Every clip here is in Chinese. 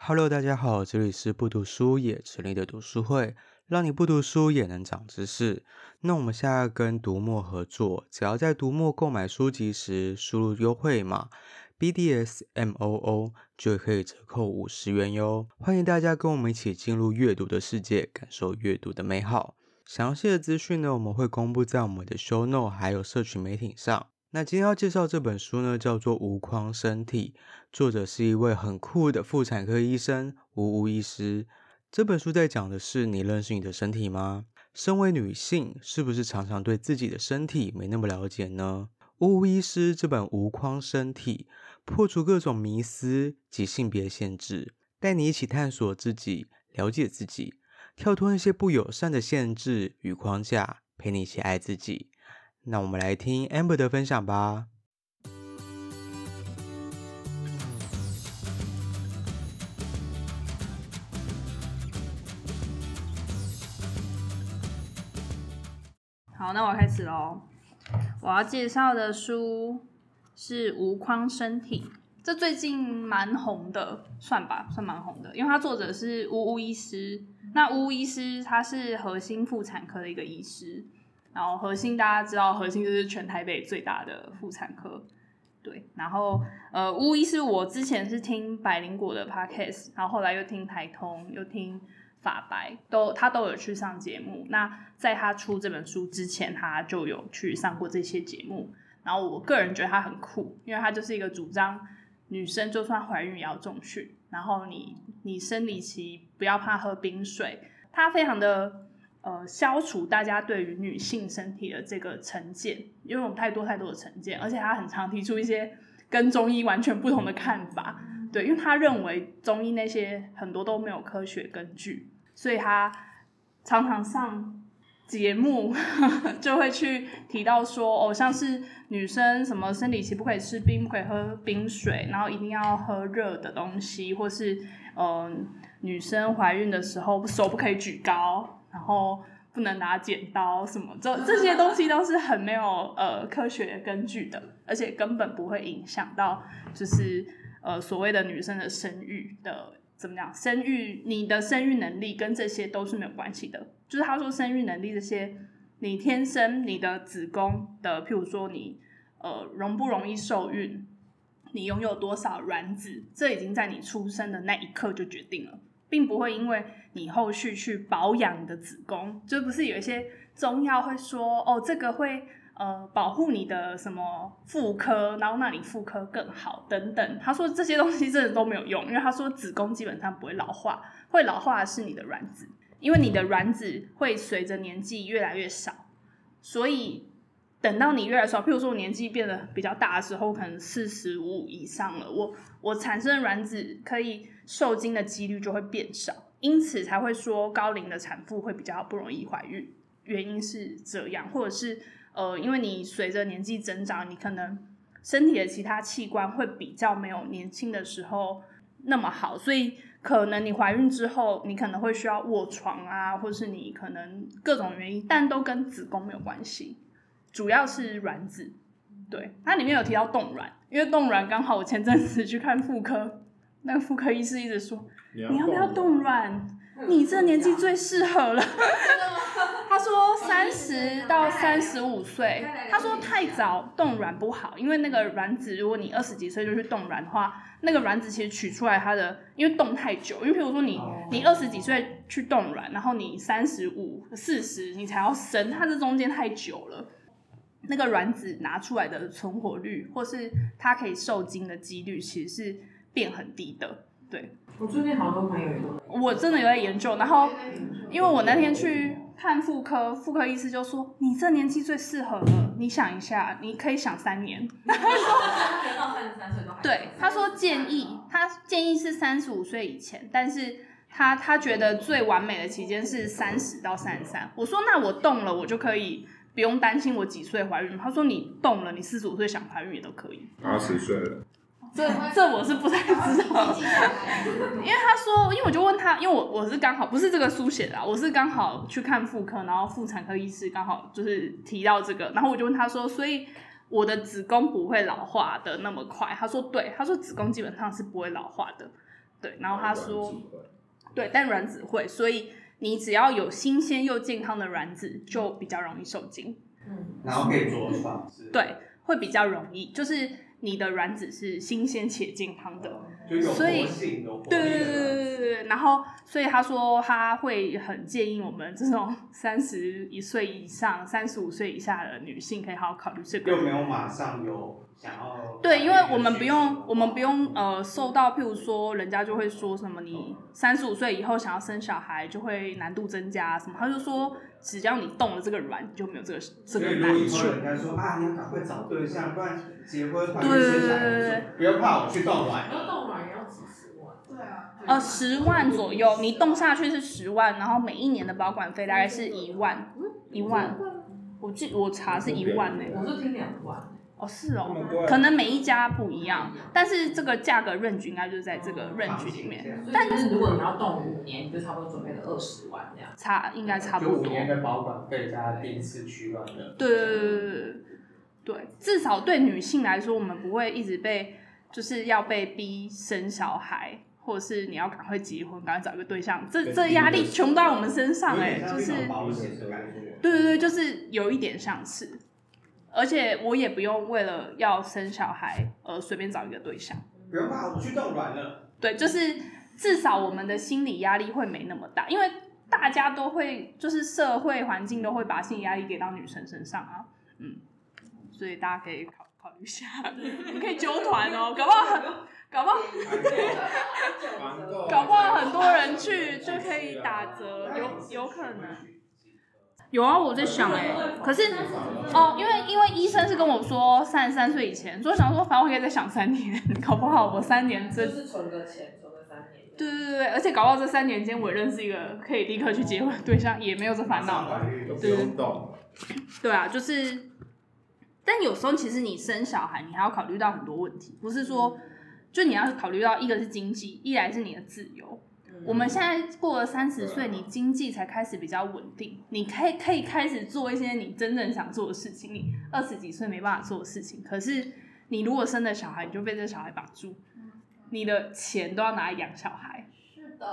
Hello，大家好，这里是不读书也成立的读书会，让你不读书也能长知识。那我们现在跟读墨合作，只要在读墨购买书籍时输入优惠码 BDSMOO，就可以折扣五十元哟。欢迎大家跟我们一起进入阅读的世界，感受阅读的美好。详细的资讯呢，我们会公布在我们的 Show Note 还有社群媒体上。那今天要介绍这本书呢，叫做《无框身体》，作者是一位很酷的妇产科医生吴吴医师。这本书在讲的是：你认识你的身体吗？身为女性，是不是常常对自己的身体没那么了解呢？吴吴医师这本《无框身体》，破除各种迷思及性别限制，带你一起探索自己，了解自己，跳脱那些不友善的限制与框架，陪你一起爱自己。那我们来听 Amber 的分享吧。好，那我开始喽。我要介绍的书是《无框身体》，这最近蛮红的，算吧，算蛮红的，因为它作者是乌乌医师。那乌乌医师他是核心妇产科的一个医师。然后核心大家知道，核心就是全台北最大的妇产科，对。然后呃，乌医是我之前是听百灵果的 podcast，然后后来又听台通，又听法白，都他都有去上节目。那在他出这本书之前，他就有去上过这些节目。然后我个人觉得他很酷，因为他就是一个主张女生就算怀孕也要重训，然后你你生理期不要怕喝冰水，他非常的。呃，消除大家对于女性身体的这个成见，因为我们太多太多的成见，而且他很常提出一些跟中医完全不同的看法，对，因为他认为中医那些很多都没有科学根据，所以他常常上节目呵呵 就会去提到说，哦，像是女生什么生理期不可以吃冰，不可以喝冰水，然后一定要喝热的东西，或是嗯、呃，女生怀孕的时候手不可以举高。然后不能拿剪刀什么，这这些东西都是很没有呃科学根据的，而且根本不会影响到就是呃所谓的女生的生育的怎么样？生育你的生育能力跟这些都是没有关系的。就是他说生育能力这些，你天生你的子宫的，譬如说你呃容不容易受孕，你拥有多少卵子，这已经在你出生的那一刻就决定了。并不会因为你后续去保养你的子宫，就不是有一些中药会说哦，这个会呃保护你的什么妇科，然后让你妇科更好等等。他说这些东西真的都没有用，因为他说子宫基本上不会老化，会老化的是你的卵子，因为你的卵子会随着年纪越来越少，所以。等到你越来越少，譬如说我年纪变得比较大的时候，可能四十五以上了，我我产生的卵子可以受精的几率就会变少，因此才会说高龄的产妇会比较不容易怀孕，原因是这样，或者是呃，因为你随着年纪增长，你可能身体的其他器官会比较没有年轻的时候那么好，所以可能你怀孕之后，你可能会需要卧床啊，或是你可能各种原因，但都跟子宫没有关系。主要是卵子，对，它里面有提到冻卵，因为冻卵刚好我前阵子去看妇科，那个妇科医师一直说，你要不要冻卵？你这年纪最适合了。他说三十到三十五岁，他说太早冻卵不好，因为那个卵子，如果你二十几岁就去冻卵的话，那个卵子其实取出来它的，因为冻太久，因为譬如说你你二十几岁去冻卵，然后你三十五、四十你才要生，它这中间太久了。那个卵子拿出来的存活率，或是它可以受精的几率，其实是变很低的。对，我最近好多朋友也都，我真的有在研究。然后，因为我那天去看妇科，妇科医师就说：“你这年纪最适合了，你想一下，你可以想三年。”他说：“对，他说建议，他建议是三十五岁以前，但是他他觉得最完美的期间是三十到三十三。”我说：“那我动了，我就可以。”不用担心我几岁怀孕，他说你动了，你四十五岁想怀孕也都可以。八十岁了，这这我是不太知道，因为他说，因为我就问他，因为我我是刚好不是这个书写的啊，我是刚好去看妇科，然后妇产科医师刚好就是提到这个，然后我就问他说，所以我的子宫不会老化的那么快？他说对，他说子宫基本上是不会老化的。对，然后他说，对，但卵子会，所以你只要有新鲜又健康的卵子，就比较容易受精。嗯，然后可以着床，对，会比较容易，就是你的卵子是新鲜且健康的，所以对对对对对对，然后所以他说他会很建议我们这种三十一岁以上、三十五岁以下的女性可以好好考虑这个。又没有马上有想要对，因为我们不用我们不用呃受到，譬如说人家就会说什么你三十五岁以后想要生小孩就会难度增加什么，他就说。只要你动了这个卵，就没有这个这个难处。所以以后人家说啊，你要赶快找对象，不然结婚怀孕生小孩，不要怕，我去动卵。要动卵也要几十万。对啊。呃，十万左右，你动下去是十万，然后每一年的保管费大概是一万，一万。我记我查是一万呢。我是听两万。哦，是哦，可能每一家不一样，但是这个价格 range 应该就是在这个 range 里面。但是如果你要动五年，你就差不多准备了二十万这样。差应该差不多。就五年的保管费加第一次取卵的。对对对对对对，至少对女性来说，我们不会一直被就是要被逼生小孩，或者是你要赶快结婚，赶快找一个对象，这这压力全部都在我们身上哎，就是。对对对，就是有一点像是。而且我也不用为了要生小孩而随便找一个对象。不用怕，我去冻卵了。对，就是至少我们的心理压力会没那么大，因为大家都会，就是社会环境都会把心理压力给到女生身上啊。嗯，所以大家可以考考虑一下，我们可以揪团哦，搞不好很，搞不好 搞不好很多人去就可以打折，有有可能。有啊，我在想哎、欸，可是哦，因为因为医生是跟我说三十三岁以前，所以我想说，反正我可以再想三年，搞不好我三年这就是存个钱，存个三年。对对对，而且搞不好这三年间我认识一个可以立刻去结婚的对象，也没有这烦恼。了对对啊，就是，但有时候其实你生小孩，你还要考虑到很多问题，不是说就你要考虑到一个是经济，一来是你的自由。我们现在过了三十岁，你经济才开始比较稳定，你可以可以开始做一些你真正想做的事情。你二十几岁没办法做的事情，可是你如果生了小孩，你就被这个小孩绑住，你的钱都要拿来养小孩。是的。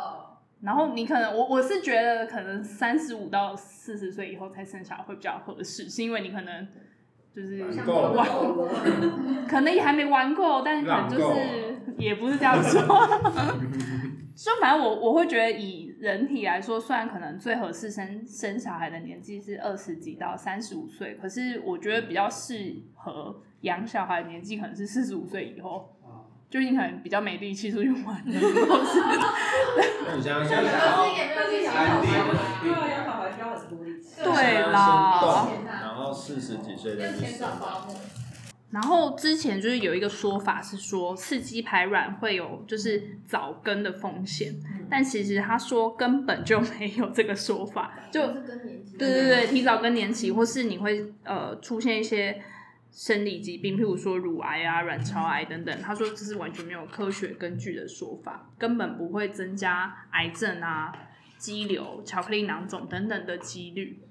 然后你可能，我我是觉得可能三十五到四十岁以后才生小孩会比较合适，是因为你可能就是玩，可能也还没玩够，但是可能就是也不是这样说。就反正我我会觉得以人体来说，虽然可能最合适生生小孩的年纪是二十几到三十五岁，可是我觉得比较适合养小孩的年纪可能是四十五岁以后，就你可能比较没力气出去玩。那你现在想想，对啦，然后四十几岁的女生。然后之前就是有一个说法是说刺激排卵会有就是早更的风险，但其实他说根本就没有这个说法，就对对对，提早更年期，或是你会呃出现一些生理疾病，譬如说乳癌啊、卵巢癌等等。他说这是完全没有科学根据的说法，根本不会增加癌症啊、肌瘤、巧克力囊肿等等的几率。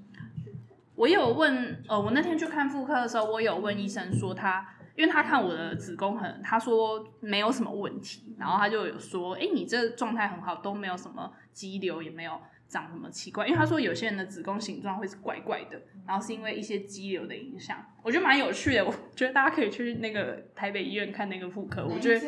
我有问，呃，我那天去看妇科的时候，我有问医生说他，因为他看我的子宫很，他说没有什么问题，然后他就有说，哎、欸，你这状态很好，都没有什么肌瘤，也没有长什么奇怪，因为他说有些人的子宫形状会是怪怪的，然后是因为一些肌瘤的影响，我觉得蛮有趣的，我觉得大家可以去那个台北医院看那个妇科，我觉得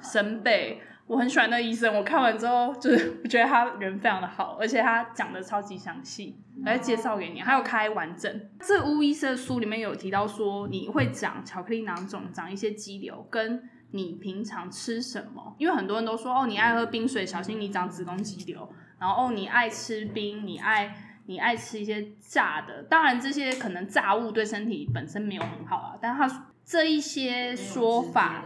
神北。我很喜欢那医生，我看完之后就是我觉得他人非常的好，而且他讲的超级详细，来介绍给你，还有开完整。这巫医生的书里面有提到说，你会长巧克力囊肿，长一些肌瘤，跟你平常吃什么，因为很多人都说哦，你爱喝冰水，小心你长子宫肌瘤。然后哦，你爱吃冰，你爱你爱吃一些炸的，当然这些可能炸物对身体本身没有很好啊，但他这一些说法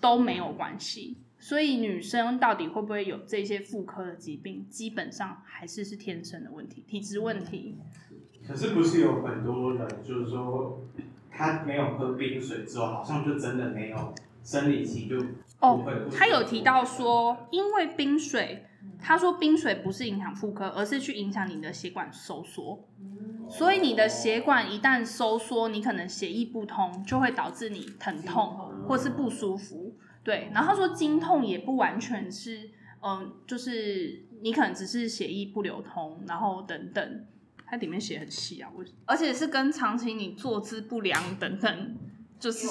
都没有关系。所以女生到底会不会有这些妇科的疾病？基本上还是是天生的问题，体质问题。可是不是有很多人就是说，他没有喝冰水之后，好像就真的没有生理期就哦。他有提到说，因为冰水，他说冰水不是影响妇科，而是去影响你的血管收缩。所以你的血管一旦收缩，你可能血液不通，就会导致你疼痛或是不舒服。对，然后他说经痛也不完全是，嗯，就是你可能只是血液不流通，然后等等，它里面写很细啊，我而且是跟长期你坐姿不良等等，就是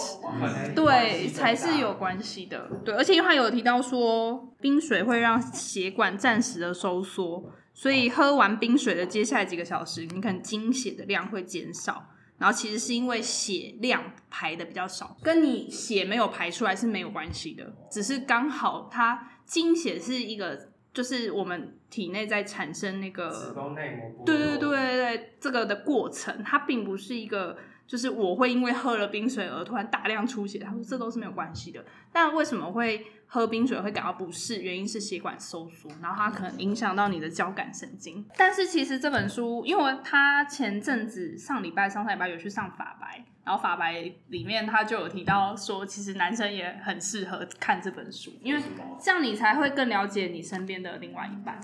对才是有关系的，对，而且因为他有提到说冰水会让血管暂时的收缩，所以喝完冰水的接下来几个小时，你可能经血的量会减少。然后其实是因为血量排的比较少，跟你血没有排出来是没有关系的，只是刚好它经血是一个，就是我们体内在产生那个子宫内膜，对对对对对，这个的过程，它并不是一个。就是我会因为喝了冰水而突然大量出血，他说这都是没有关系的。但为什么会喝冰水会感到不适？原因是血管收缩，然后它可能影响到你的交感神经。但是其实这本书，因为他前阵子上礼拜、上上礼拜有去上法白，然后法白里面他就有提到说，其实男生也很适合看这本书，因为这样你才会更了解你身边的另外一半。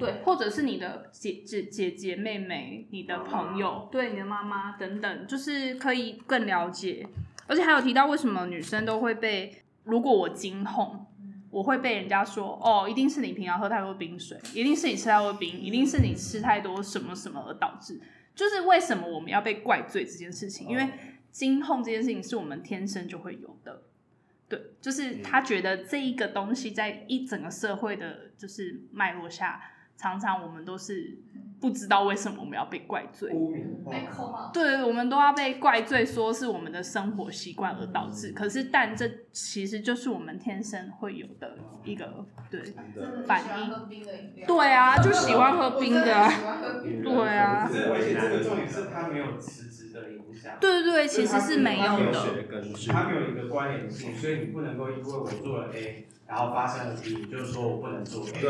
对，或者是你的姐姐姐姐妹妹，你的朋友，对，你的妈妈等等，就是可以更了解。而且还有提到为什么女生都会被，如果我惊痛，我会被人家说，哦，一定是你平常喝太多冰水，一定是你吃太多冰，一定是你吃太多什么什么而导致。就是为什么我们要被怪罪这件事情？因为惊痛这件事情是我们天生就会有的。对，就是他觉得这一个东西在一整个社会的，就是脉络下。常常我们都是不知道为什么我们要被怪罪，被扣吗？对，我们都要被怪罪，说是我们的生活习惯而导致。可是，但这其实就是我们天生会有的一个对反应。对啊，就喜欢喝冰的啊。对啊。而且这个重点是它没有实质的影响。对对对，其实是没有的。它没有一个关联性，所以你不能够因为我做了 A。然后发生了病就是说我不能做。对。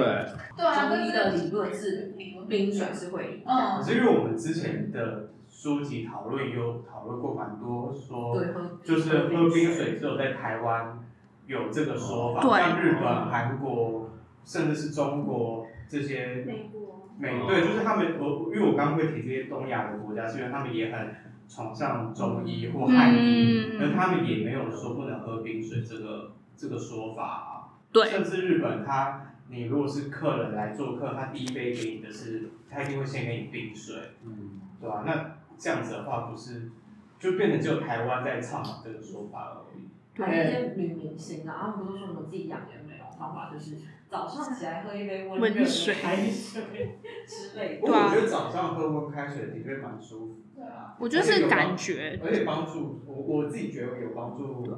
对啊，中医的理论是冰水是会。嗯。可是因为我们之前的书籍讨论有讨论过蛮多，说就是喝冰水只有在台湾有这个说法，像日本、韩国，甚至是中国这些。美国。美对，就是他们我因为我刚刚会提这些东亚的国家，是因为他们也很崇尚中医或汉医，而他们也没有说不能喝冰水这个这个说法。对甚至日本，他你如果是客人来做客，他第一杯给你的是，他一定会先给你冰水，嗯，对吧？那这样子的话，不是就变成只有台湾在倡导这个说法而已。还有一些女明星啊，他们不是说什么自己养颜美容方法，就是早上起来喝一杯温热水开水之类的。不过我觉得早上喝温开水的确蛮舒服的啊。我觉得是感觉，而且帮助我我自己觉得有帮助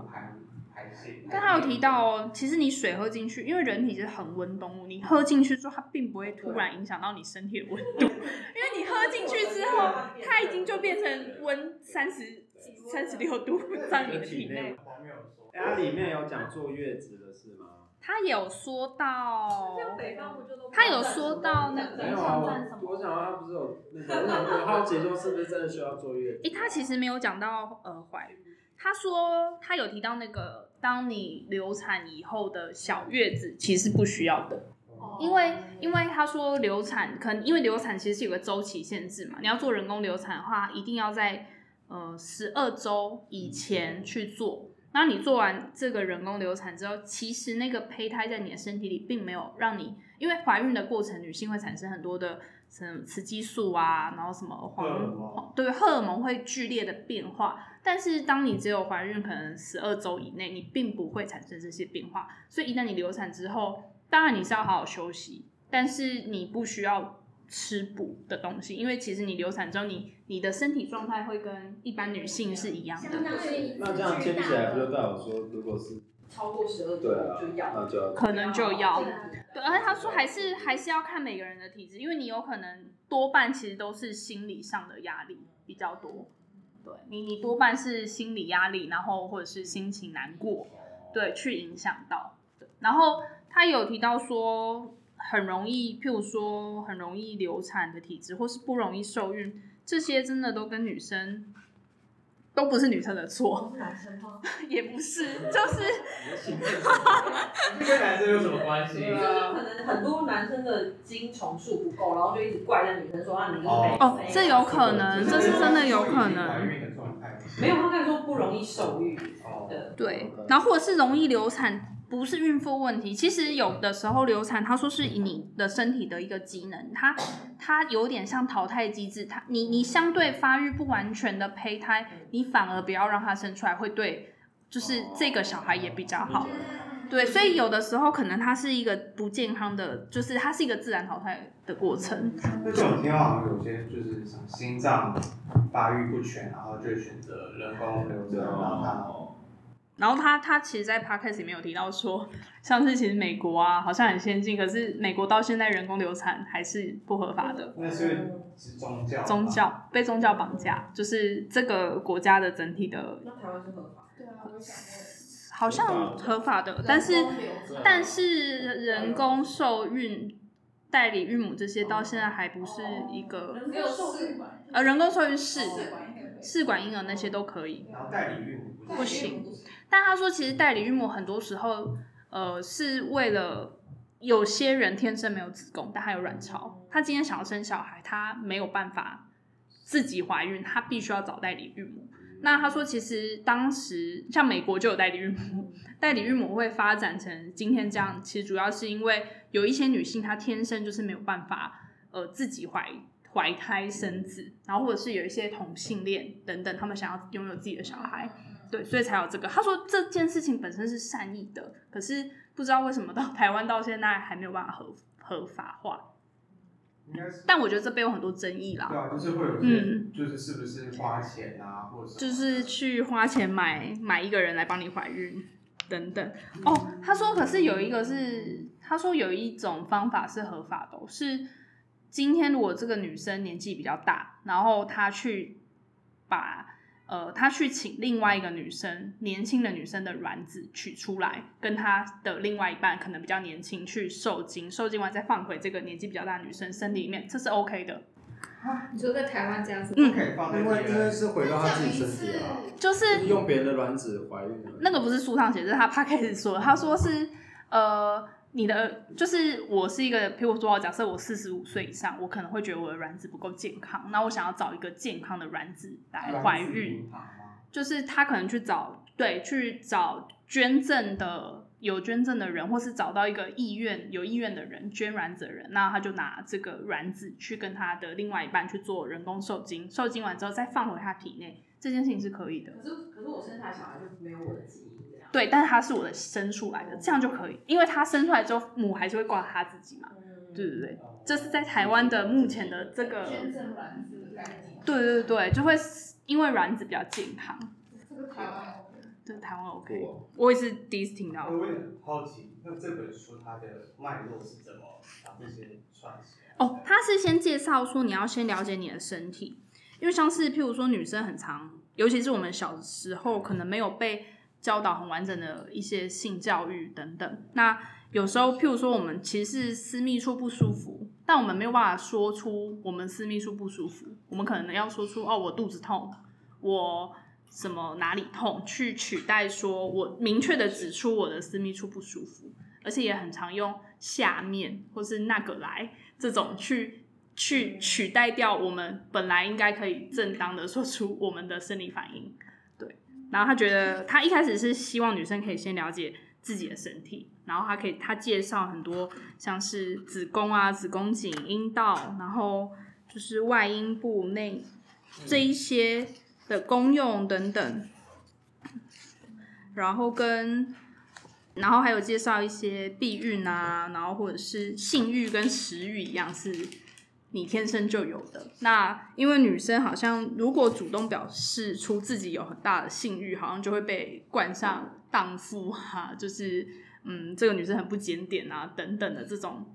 还。但他有提到哦，其实你水喝进去，因为人体是恒温动物，你喝进去之后，它并不会突然影响到你身体的温度，因为你喝进去之后，它已经就变成温三十三十六度在你的体内。它里面有讲坐月子的事吗？他有说到，他有说到那个。没有啊，我想他不是有 那个，我想我好奇说是不是真的需要坐月子？诶，他其实没有讲到呃怀孕，他说他有提到那个。当你流产以后的小月子其实不需要的，因为因为他说流产可能因为流产其实是有个周期限制嘛，你要做人工流产的话，一定要在呃十二周以前去做。那你做完这个人工流产之后，其实那个胚胎在你的身体里并没有让你，因为怀孕的过程女性会产生很多的什么雌激素啊，然后什么黄对荷尔蒙会剧烈的变化。但是当你只有怀孕可能十二周以内，你并不会产生这些变化。所以一旦你流产之后，当然你是要好好休息，但是你不需要吃补的东西，因为其实你流产之后，你你的身体状态会跟一般女性是一样的。那这样听起来不就代表说，如果是超过十二周就要，那就要可能就要。对，而且他说还是还是要看每个人的体质，因为你有可能多半其实都是心理上的压力比较多。你，你多半是心理压力，然后或者是心情难过，对，去影响到。然后他有提到说，很容易，譬如说很容易流产的体质，或是不容易受孕，这些真的都跟女生。都不是女生的错，男生吗？也不是，就是，跟男生有什么关系？就是可能很多男生的精虫数不够，然后就一直怪在女生说啊，你就是没。哦，这有可能，这是真的有可能。没有，他跟你说不容易受孕哦的，对，然后或者是容易流产，不是孕妇问题。其实有的时候流产，他说是以你的身体的一个机能，它它 有点像淘汰机制，它你你相对发育不完全的胚胎，你反而不要让它生出来，会对就是这个小孩也比较好。对，所以有的时候可能它是一个不健康的，就是它是一个自然淘汰的过程。那这种情况好像有些就是什么心脏发育不全，然后就选择人工流产，然后他然后他他其实，在 podcast 里面有提到说，像是其实美国啊，好像很先进，可是美国到现在人工流产还是不合法的。那是是宗教，宗教被宗教绑架，就是这个国家的整体的。那台湾是合法？对啊，我想好像合法的，但是但是人工受孕、代理孕母这些到现在还不是一个。没有受孕呃，人工受孕是试管婴儿，那些都可以。然后代理孕母不行。但他说，其实代理孕母很多时候，呃，是为了有些人天生没有子宫，但他有卵巢，他今天想要生小孩，他没有办法自己怀孕，他必须要找代理孕母。那他说，其实当时像美国就有代理孕母，代理孕母会发展成今天这样，其实主要是因为有一些女性她天生就是没有办法呃自己怀怀胎生子，然后或者是有一些同性恋等等，他们想要拥有自己的小孩。对，所以才有这个。他说这件事情本身是善意的，可是不知道为什么到台湾到现在还没有办法合合法化。但我觉得这边有很多争议啦。对啊，就是会有嗯，就是是不是花钱啊，或者就是去花钱买买一个人来帮你怀孕等等。哦，他说可是有一个是，他说有一种方法是合法的，是今天如果这个女生年纪比较大，然后她去把。呃，她去请另外一个女生，年轻的女生的卵子取出来，跟她的另外一半可能比较年轻去受精，受精完再放回这个年纪比较大的女生身体里面，这是 OK 的。啊你说在台湾这样子，嗯，可以放在因为因为是回到他自己身体啊，就是用别人的卵子怀孕。那个不是书上写，这是他他 开始说，他说是呃。你的就是我是一个，譬如说，假设我四十五岁以上，我可能会觉得我的卵子不够健康，那我想要找一个健康的卵子来怀孕，就是他可能去找对去找捐赠的有捐赠的人，或是找到一个意愿有意愿的人捐卵子的人，那他就拿这个卵子去跟他的另外一半去做人工受精，受精完之后再放回他体内，这件事情是可以的。可是可是我生下小孩就没有我的基因。对，但是它是我的生出来的，这样就可以，因为它生出来之后，母还是会挂它自己嘛。对对对，这是在台湾的目前的这个。捐赠卵子的概念。对对对，就会因为卵子比较健康。这个台湾 OK。对，台湾 OK。我也是第一次听到。我也很好奇，那这本书它的脉络是怎么把这些串起来？哦，他是先介绍说你要先了解你的身体，因为像是譬如说女生很常，尤其是我们小时候可能没有被。教导很完整的一些性教育等等，那有时候譬如说我们其实是私密处不舒服，但我们没有办法说出我们私密处不舒服，我们可能要说出哦，我肚子痛，我什么哪里痛，去取代说我明确的指出我的私密处不舒服，而且也很常用下面或是那个来这种去去取代掉我们本来应该可以正当的说出我们的生理反应。然后他觉得，他一开始是希望女生可以先了解自己的身体，然后他可以他介绍很多像是子宫啊、子宫颈、阴道，然后就是外阴部内这一些的功用等等，然后跟然后还有介绍一些避孕啊，然后或者是性欲跟食欲一样是。你天生就有的。那因为女生好像如果主动表示出自己有很大的性欲，好像就会被冠上荡妇哈，就是嗯，这个女生很不检点啊等等的这种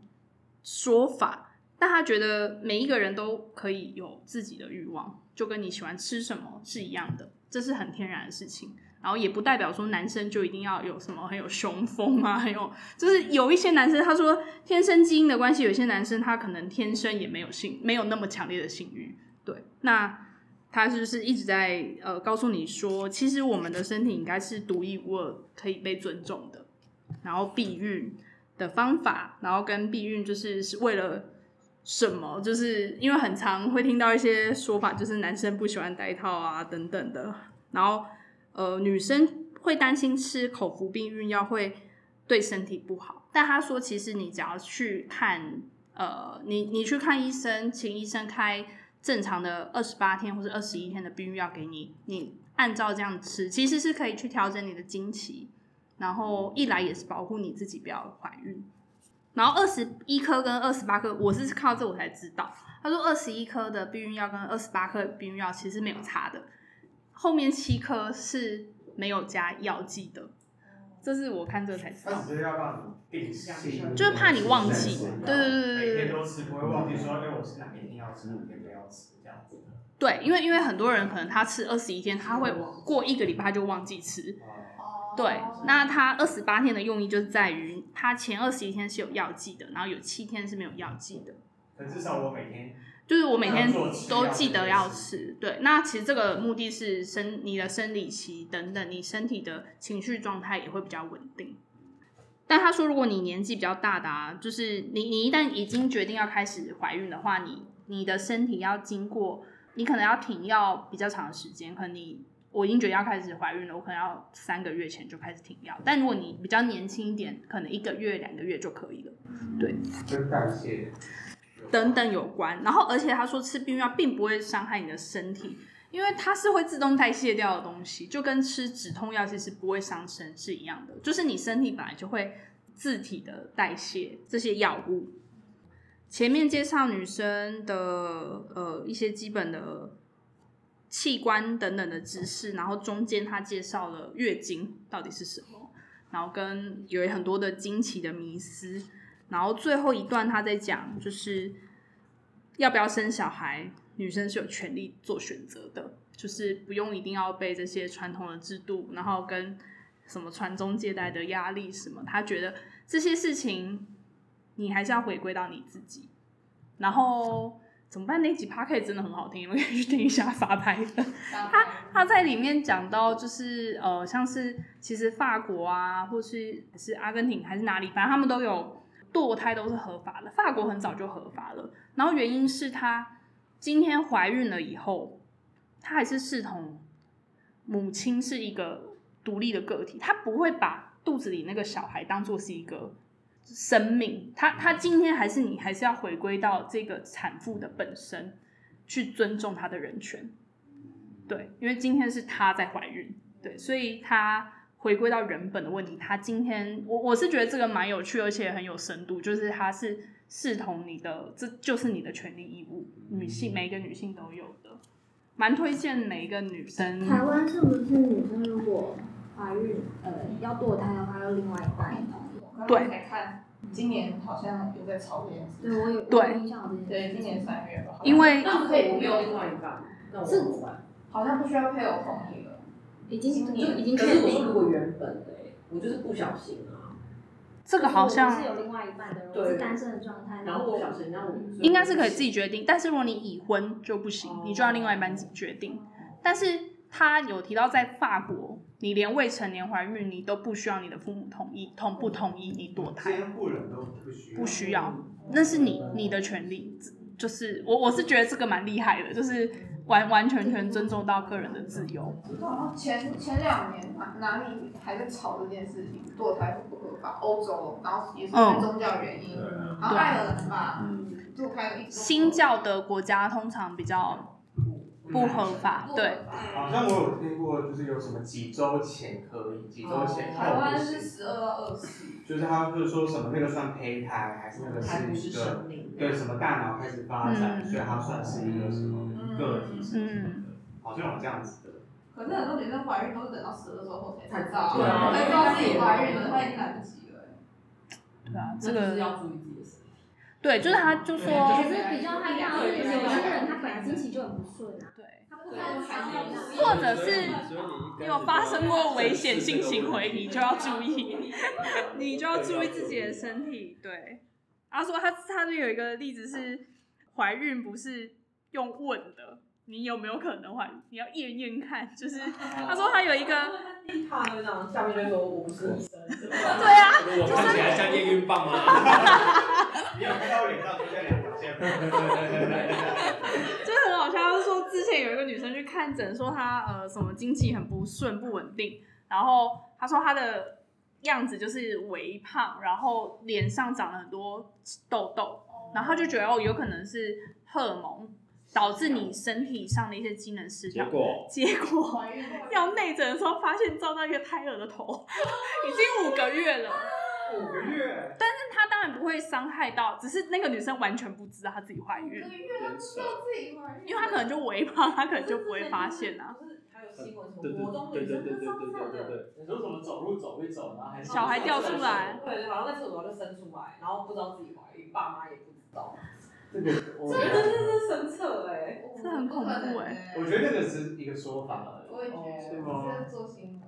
说法。但她觉得每一个人都可以有自己的欲望，就跟你喜欢吃什么是一样的，这是很天然的事情。然后也不代表说男生就一定要有什么很有雄风啊，很有就是有一些男生他说天生基因的关系，有些男生他可能天生也没有性，没有那么强烈的性欲。对，那他就是一直在呃告诉你说，其实我们的身体应该是独一无二，可以被尊重的。然后避孕的方法，然后跟避孕就是是为了什么？就是因为很常会听到一些说法，就是男生不喜欢戴套啊等等的。然后呃，女生会担心吃口服避孕药会对身体不好，但他说其实你只要去看呃，你你去看医生，请医生开正常的二十八天或者二十一天的避孕药给你，你按照这样吃，其实是可以去调整你的经期，然后一来也是保护你自己不要怀孕。然后二十一颗跟二十八颗，我是靠这我才知道。他说二十一颗的避孕药跟二十八颗避孕药其实没有差的，后面七颗是没有加药剂的，这是我看这才知道。他只是要让你定性，就是怕你忘记。对对对对对。每天都吃不会忘记说，哎，我是哪一天要吃，哪天不要吃这样子。对，因为因为很多人可能他吃二十一天，他会过一个礼拜就忘记吃。对，那他二十八天的用意就是在于，他前二十一天是有药剂的，然后有七天是没有药剂的。可至少我每天，就是我每天都记得要吃。对，那其实这个目的是生你的生理期等等，你身体的情绪状态也会比较稳定。但他说，如果你年纪比较大的啊，就是你你一旦已经决定要开始怀孕的话，你你的身体要经过，你可能要停药比较长的时间，可能你。我已经决定要开始怀孕了，我可能要三个月前就开始停药。但如果你比较年轻一点，可能一个月、两个月就可以了。对，跟代谢等等有关。然后，而且他说吃避孕药并不会伤害你的身体，因为它是会自动代谢掉的东西，就跟吃止痛药其实不会伤身是一样的。就是你身体本来就会自体的代谢这些药物。前面介绍女生的呃一些基本的。器官等等的知识，然后中间他介绍了月经到底是什么，然后跟有很多的惊奇的迷思，然后最后一段他在讲就是要不要生小孩，女生是有权利做选择的，就是不用一定要被这些传统的制度，然后跟什么传宗接代的压力什么，他觉得这些事情你还是要回归到你自己，然后。怎么办？那集 Podcast 真的很好听，你们可以去听一下法拍的。他他在里面讲到，就是呃，像是其实法国啊，或是是阿根廷还是哪里，反正他们都有堕胎都是合法的。法国很早就合法了，然后原因是他今天怀孕了以后，他还是视同母亲是一个独立的个体，他不会把肚子里那个小孩当做是一个。生命，他他今天还是你，还是要回归到这个产妇的本身，去尊重她的人权，对，因为今天是她在怀孕，对，所以他回归到原本的问题。他今天，我我是觉得这个蛮有趣，而且很有深度，就是他是视同你的，这就是你的权利义务，女性每一个女性都有的，蛮推荐每一个女生。台湾是不是女生如果怀孕，呃，要堕胎的话，要另外一半？对，看今年好像有在吵这件事。对，我有对印象对，今年三月吧。因为那可以不用另外一半，那我是好像不需要配偶同意了，已经今年已经可是我确定了。说如果原本的，我就是不小心啊。这个好像是有另外一半的人，我是单身的状态，然后不小心，那我应该是可以自己决定，但是如果你已婚就不行，你就要另外一半自己决定。但是他有提到在法国，你连未成年怀孕你都不需要你的父母同意，同不同意你堕胎？监护人都不需要，不需要，那是你你的权利。就是我我是觉得这个蛮厉害的，就是完完全全尊重到个人的自由。前前两年哪哪里还在吵这件事情，堕胎合不合法？欧洲，然后也是因为宗教原因，嗯、然后爱尔兰吧，堕胎一新教的国家通常比较不合法，对。好像我有听过，就是有什么几周前可以，几周前后不行。台湾是十二到二十。就是他就是说什么那个算胚胎，还是那个是一个对什么大脑开始发展，嗯、所以它算是一个什么个体什么什么的，嗯、好像有这样子的。可是很多女生怀孕都是等到十二周后才知道，对啊，才知道自己怀孕了，她已经来不及了。对啊，这个是要注意自己的身体。对，就是他就说，可是比较害怕，是有些人他本来经期就很不顺啊。对。或者是有发生过危险性行为，你就要注意，你就要注意自己的身体。对，他说他他就有一个例子是怀孕不是用问的，你有没有可能怀孕？你要验验看，就是他说他有一个，他就这样，下面就说我不是医生，对啊，我看起来像验孕棒吗？你有看到我脸上出现两条线吗？就很好笑，他说之前。前有一个女生去看诊，说她呃什么经期很不顺不稳定，然后她说她的样子就是微胖，然后脸上长了很多痘痘，然后她就觉得哦有可能是荷尔蒙导致你身体上的一些机能失调。结果？结果要内诊的时候发现照到一个胎儿的头，已经五个月了。五个月，但是她当然不会伤害到，只是那个女生完全不知道她自己怀孕，五个月都不知道自己怀孕，因为她可能就微胖，她可能就不会发现啊。不是还有新闻什对对么国中对对对女生就对对对上厕对对，你说怎么走路走一走，然后还是小孩掉出来。对，好像在厕所就生出来，然后不知道自己怀孕，爸妈也不知道，这个我这个真的是神扯哎。这很恐怖欸我觉得那个只是一个说法而已。我也觉得，是吗做新闻。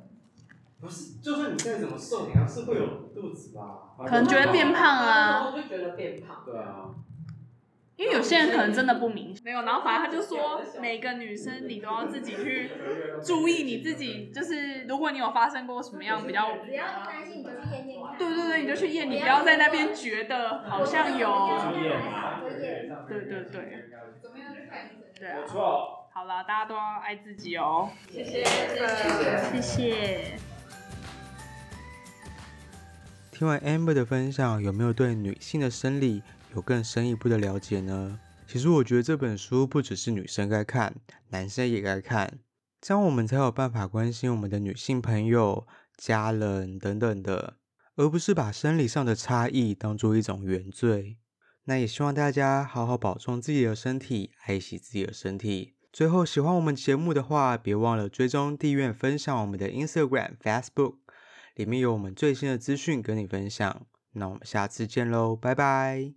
不是，就算你再怎么瘦，你还是会有肚子吧？可能觉得变胖啊我就觉得变胖。对啊，因为有些人可能真的不明显，没有，然后反正他就说，每个女生你都要自己去注意你自己，就是如果你有发生过什么样比较，只要担心你就去验验看。对对对，你就去验，你不要在那边觉得好像有，对对对？对啊没，错。好啦，大家都要爱自己哦，谢谢，谢谢。谢谢。听完 Amber 的分享，有没有对女性的生理有更深一步的了解呢？其实我觉得这本书不只是女生该看，男生也该看，这样我们才有办法关心我们的女性朋友、家人等等的，而不是把生理上的差异当做一种原罪。那也希望大家好好保重自己的身体，爱惜自己的身体。最后，喜欢我们节目的话，别忘了追踪、订阅、分享我们的 Instagram、Facebook。里面有我们最新的资讯跟你分享，那我们下次见喽，拜拜。